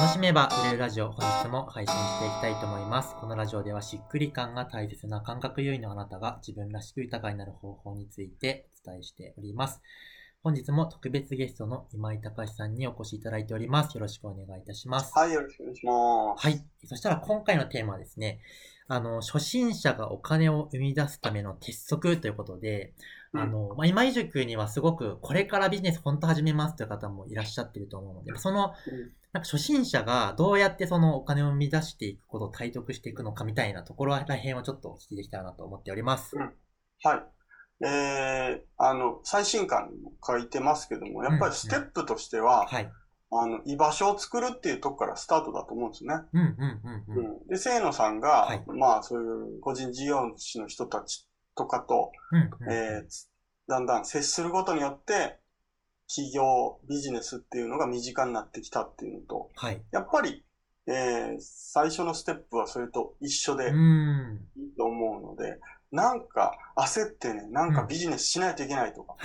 楽しめば売れるラジオ、本日も配信していきたいと思います。このラジオではしっくり感が大切な感覚優位のあなたが自分らしく豊かになる方法についてお伝えしております。本日も特別ゲストの今井隆さんにお越しいただいております。よろしくお願いいたします。はい、よろしくお願いします。はい。そしたら今回のテーマはですね、あの、初心者がお金を生み出すための鉄則ということで、うんあの、まあ、今井塾にはすごくこれからビジネス本当始めますという方もいらっしゃってると思うので、その、うんなんか初心者がどうやってそのお金を生み出していくことを体得していくのかみたいなところら辺をちょっとお聞きできたらなと思っております。うんはい。えー、あの、最新刊にも書いてますけども、やっぱりステップとしては、はい。あの、居場所を作るっていうとこからスタートだと思うんですね。うんうんうんうん。うん。で、清野さんが、はいまあ、そういう個人事業主の人たちとかと、うんうんえーつだんだん接することによって、企業、ビジネスっていうのが身近になってきたっていうのと、はい。やっぱり、えー最初のステップはそれと一緒で。いいと思うので、なんか焦ってね、なんかビジネスしないといけないとか。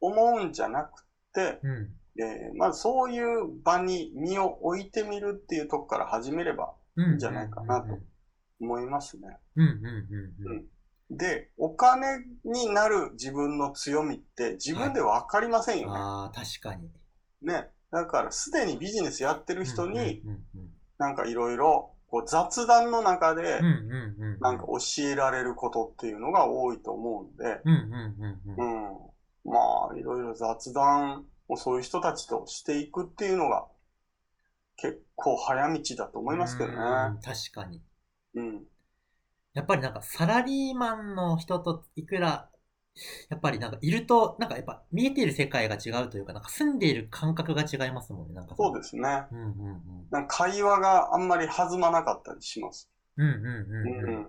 思うんじゃなくて、うん。えーまずそういう場に身を置いてみるっていうとこから始めればうん。じゃないかなと思いますね。うんうんうんうん。で、お金になる自分の強みって自分でわかりませんよね。ああ、確かに。ね。だからすでにビジネスやってる人に、なんかいろいろこう雑談の中で。なんか教えられることっていうのが多いと思うんで。まあ、いろいろ雑談をそういう人たちとしていくっていうのが、結構早道だと思いますけどね。うん確かに。うん。やっぱりなんかサラリーマンの人といくら、やっぱりなんかいると、なんかやっぱ見えている世界が違うというか、なんか住んでいる感覚が違いますもんね、なんか。そうですね。うんうんうん。なんか会話があんまり弾まなかったりします。うんうんうんううん。ん。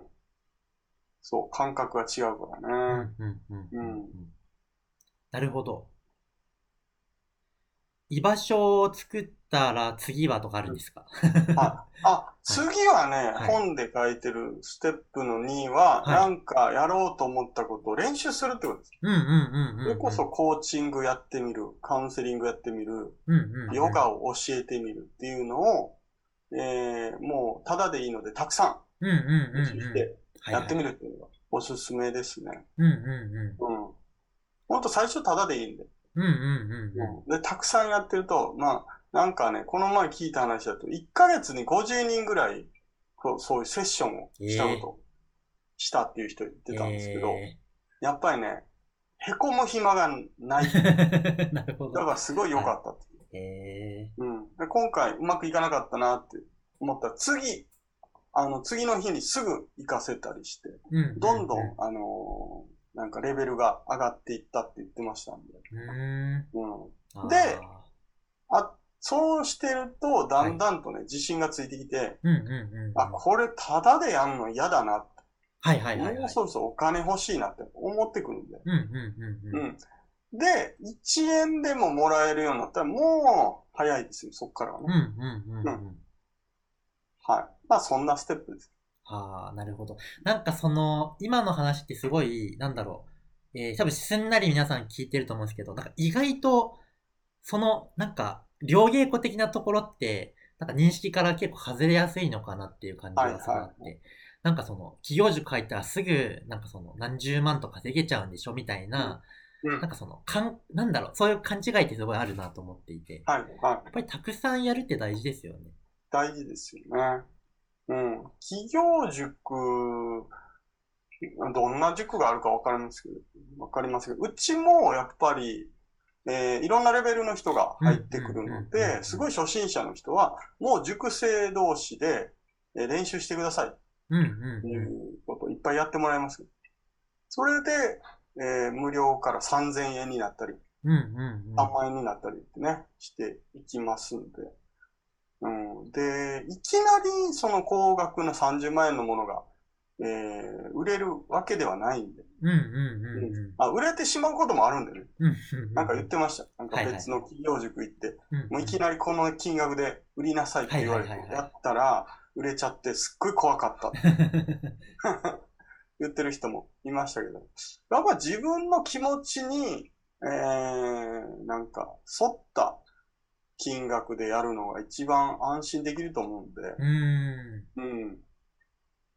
そう、感覚が違うかうんらね。うんうんうんうんなるほど。居場所を作ったら次はとかあるんですか？あ、あ、次はね、はい本で書いてるステップの2は、はいなんかやろうと思ったことを練習するってことです。うんうんうんうんうん。それこそコーチングやってみる、カウンセリングやってみる、うんうんうん、ヨガを教えてみるっていうのを、えー、もう、ただでいいので、たくさうんうんうんん練習うん。してやってみる。るっていうのがおすすめですね。うんうんうん。うん。ほんと最初ただでいいんで。うんうんうんうん。で、たくさんやってると、まあ、なんかね、この前聞いた話だと、1ヶ月に50人ぐらい、こうそういうセッションをしたこと、したっていう人言ってたんですけど、えやっぱりね、へこむ暇がない。ー なるほど。だからすごい良かったっていう。えうん。で、今回うまくいかなかったなって思ったら、次、あの、次の日にすぐ行かせたりして、ーうんどんどん、あのかレベルが上がっていったって言ってましたんで。うん。でああ、そうしてると、だんだんとね、自信がついてきて、ーうんうんうんうん。あ、これタダでやんの嫌だな。はいはいはいはい。もうそろそろお金欲しいなって思ってくるんで。うんうんうんうん。うん。で、1円でももらえるようになったら、もう早いですよ、そっからはね。うんうんうんうん。はい。まあ、そんなステップです。ああ、なるほど。なんかその、今の話ってすごい、なんだろう。えー、多分すんなり皆さん聞いてると思うんですけど、なんか意外と、その、なんか、両稽古的なところって、なんか認識から結構外れやすいのかなっていう感じがすごいあって、はいなんかその、企業塾入ったらすぐ、なんかその、何十万と稼げちゃうんでしょみたいな、うんなんかその、かん、なんだろう、そういう勘違いってすごいあるなと思っていて、はい、はい。やっぱりたくさんやるって大事ですよね。大事ですよね。うん。企業塾、どんな塾があるかわかりますけど、わかりますけど、うちもやっぱり、えーいろんなレベルの人が入ってくるので、すごい初心者の人は、もう塾生同士で、えー練習してくださいっうんうんていうん。うことをいっぱいやってもらいます。それで、えー無料から3000円になったり、うんうんうん。3万円になったりってね、していきますんで。うん。で、いきなりその高額な30万円のものが、えー売れるわけではないんで。うんうんうんうん。あ、売れてしまうこともあるんでね。うんうんうんなんか言ってました。なんかはいはい別の企業塾行って、うんもういきなりこの金額で売りなさいって言われて、はいはいはいはいやったら、売れちゃってすっごい怖かった。言ってる人もいましたけど。やっぱ自分の気持ちに、えー、なんか、沿った金額でやるのが一番安心できると思うんで、うーん。うん。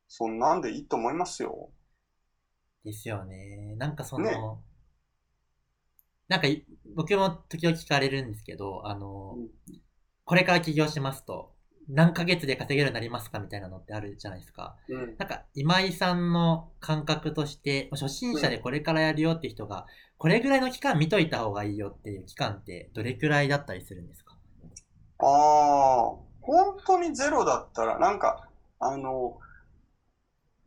そんなんでいいと思いますよ。ですよね。なんかその、ねなんかい僕も時々聞かれるんですけど、あの、うんこれから起業しますと、何ヶ月で稼げるようになりますかみたいなのってあるじゃないですか。うん。なんか、今井さんの感覚として、初心者でこれからやるよって人が、これぐらいの期間見といた方がいいよっていう期間ってどれくらいだったりするんですか？ああ、本当にゼロだったら、なんか、あの、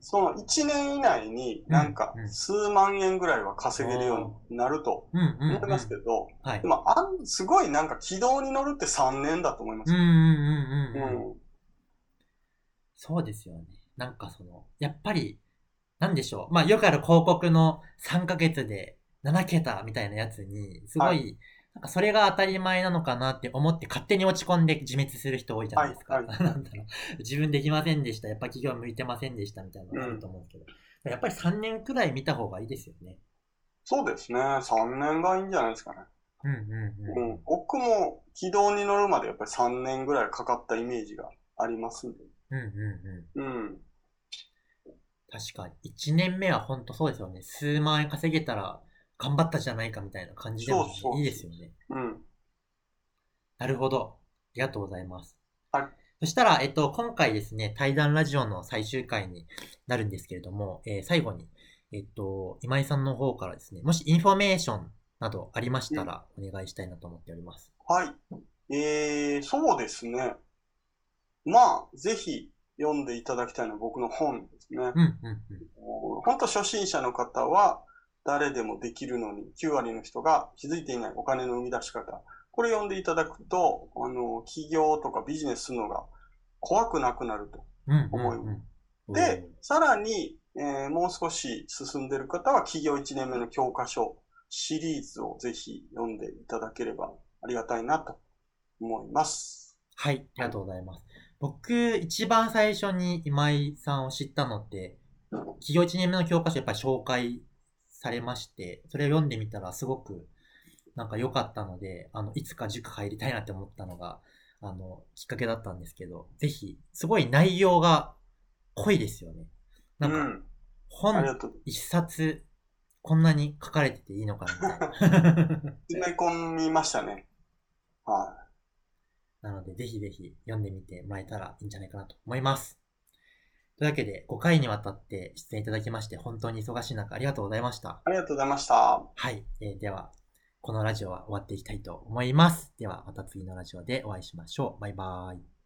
その1年以内になんか数万円ぐらいは稼げるようになると。思いますけど、あん、すごいなんか軌道に乗るって3年だと思いますうんうんうんうんうん。うん。そうですよね。なんかその、やっぱり、なんでしょう。まあ、よくある広告の3ヶ月で7桁みたいなやつに、すごい、はなんかそれが当たり前なのかなって思って勝手に落ち込んで自滅する人多いじゃないですか。はいはい なんだろう。自分できませんでした。やっぱ企業向いてませんでしたみたいなのがあると思うけど。やっぱり3年くらい見た方がいいですよね。そうですね。3年がいいんじゃないですかね。うんうんうん。うん。僕も軌道に乗るまでやっぱり3年ぐらいかかったイメージがありますんで。うんうんうん。うん。確かに。1年目は本当そうですよね。数万円稼げたら頑張ったじゃないかみたいな感じでもいいですよね。うん。なるほど。ありがとうございます。はい。そしたら、えっと、今回ですね、対談ラジオの最終回になるんですけれども、えー最後に、えっと、今井さんの方からですね、もしインフォメーションなどありましたら、お願いしたいなと思っております。はい。えー、そうですね。まあ、ぜひ読んでいただきたいのは僕の本ですね。うん、うん、うん。本当初心者の方は誰でもできるのに9割の人が気づいていないお金の生み出し方。これ読んでいただくと、あの、起業とかビジネスするのが怖くなくなると。うん、うん思いうん。で、さらに、えーもう少し進んでいる方は起業1年目の教科書シリーズをぜひ読んでいただければありがたいなと思います。はい、ありがとうございます。僕、一番最初に今井さんを知ったのって、企業1年目の教科書やっぱり紹介されまして、それを読んでみたらすごくなんか良かったので、あの、いつか塾入りたいなって思ったのが、あの、きっかけだったんですけど、ぜひ、すごい内容が濃いですよね。なんか、本。一冊、こんなに書かれてていいのかなみたいな。詰め込みましたね。はなので、ぜひぜひ読んでみてもらえたらいいんじゃないかなと思います。というわけで、5回にわたって出演いただきまして、本当に忙しい中ありがとうございました。い。ありがとうございました。はい。えーでは、このラジオは終わっていきたいと思います。では、また次のラジオでお会いしましょう。バイバーイ。